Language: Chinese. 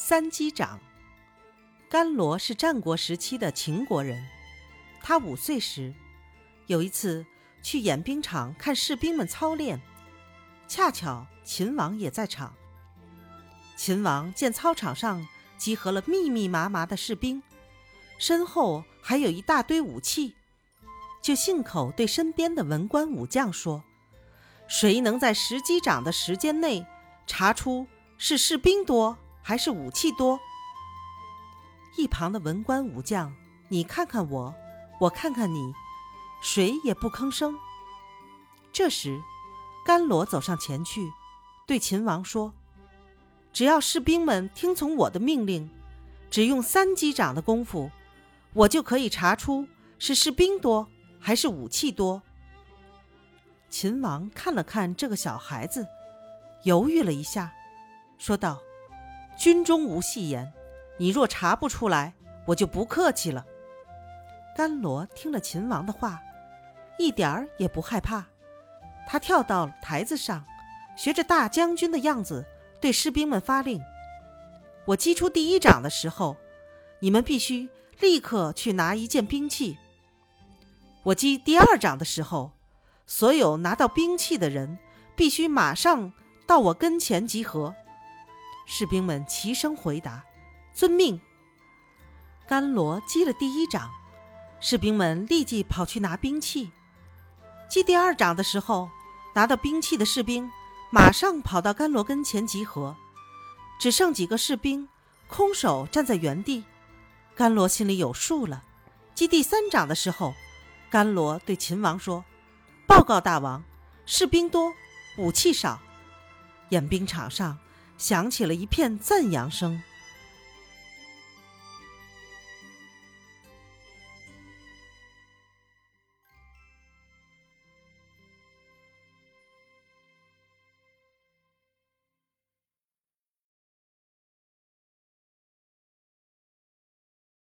三击掌。甘罗是战国时期的秦国人，他五岁时，有一次去演兵场看士兵们操练，恰巧秦王也在场。秦王见操场上集合了密密麻麻的士兵，身后还有一大堆武器，就信口对身边的文官武将说：“谁能在十击掌的时间内查出是士兵多？还是武器多？”一旁的文官武将，你看看我，我看看你，谁也不吭声。这时，甘罗走上前去，对秦王说。只要士兵们听从我的命令，只用三击掌的功夫，我就可以查出是士兵多还是武器多。秦王看了看这个小孩子，犹豫了一下，说道：“军中无戏言，你若查不出来，我就不客气了。”甘罗听了秦王的话，一点儿也不害怕，他跳到台子上，学着大将军的样子。对士兵们发令：我击出第一掌的时候，你们必须立刻去拿一件兵器；我击第二掌的时候，所有拿到兵器的人必须马上到我跟前集合。士兵们齐声回答：“遵命。”甘罗击了第一掌，士兵们立即跑去拿兵器。击第二掌的时候，拿到兵器的士兵。马上跑到甘罗跟前集合，只剩几个士兵空手站在原地。甘罗心里有数了。击第三掌的时候，甘罗对秦王说：“报告大王，士兵多，武器少。”演兵场上响起了一片赞扬声。